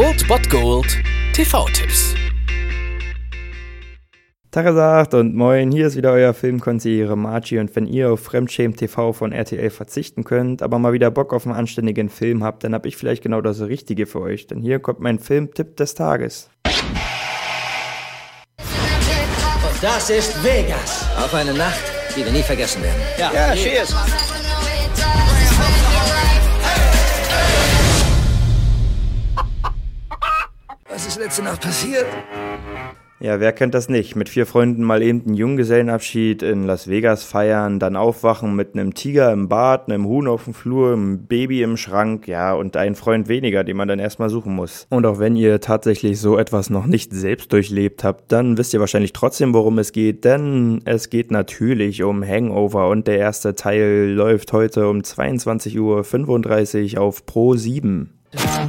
Old Bot Gold TV-Tipps. Tagesagt und moin, hier ist wieder euer Filmkonsigliere Margie und wenn ihr auf Fremdschämen TV von RTL verzichten könnt, aber mal wieder Bock auf einen anständigen Film habt, dann hab ich vielleicht genau das Richtige für euch, denn hier kommt mein Filmtipp des Tages. Und das ist Vegas. Auf eine Nacht, die wir nie vergessen werden. Ja, ja cheers. Letzte Nacht passiert? Ja, wer kennt das nicht? Mit vier Freunden mal eben einen Junggesellenabschied in Las Vegas feiern, dann aufwachen mit einem Tiger im Bad, einem Huhn auf dem Flur, einem Baby im Schrank, ja, und ein Freund weniger, den man dann erstmal suchen muss. Und auch wenn ihr tatsächlich so etwas noch nicht selbst durchlebt habt, dann wisst ihr wahrscheinlich trotzdem, worum es geht, denn es geht natürlich um Hangover und der erste Teil läuft heute um 22.35 Uhr auf Pro 7.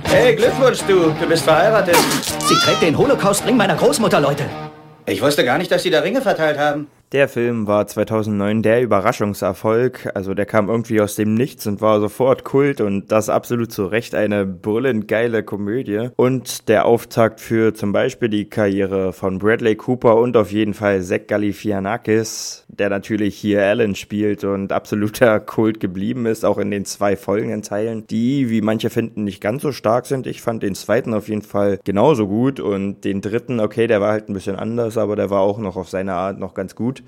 Hey, Glückwunsch, du. Du bist verheiratet. Sie trägt den Holocaust-Ring meiner Großmutter, Leute. Ich wusste gar nicht, dass sie da Ringe verteilt haben. Der Film war 2009 der Überraschungserfolg, also der kam irgendwie aus dem Nichts und war sofort Kult und das absolut zu Recht eine brüllend geile Komödie und der Auftakt für zum Beispiel die Karriere von Bradley Cooper und auf jeden Fall Zach Galifianakis, der natürlich hier Alan spielt und absoluter Kult geblieben ist, auch in den zwei folgenden Teilen, die, wie manche finden, nicht ganz so stark sind. Ich fand den zweiten auf jeden Fall genauso gut und den dritten, okay, der war halt ein bisschen anders, aber der war auch noch auf seine Art noch ganz gut.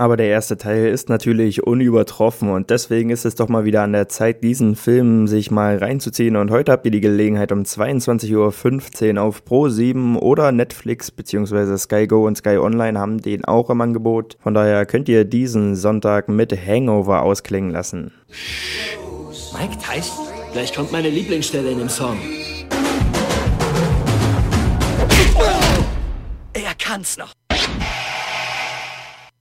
Aber der erste Teil ist natürlich unübertroffen und deswegen ist es doch mal wieder an der Zeit, diesen Film sich mal reinzuziehen. Und heute habt ihr die Gelegenheit um 22.15 Uhr auf Pro7 oder Netflix bzw. Sky Go und Sky Online haben den auch im Angebot. Von daher könnt ihr diesen Sonntag mit Hangover ausklingen lassen. Mike Tyson? Gleich kommt meine Lieblingsstelle in dem Song. Er kann's noch.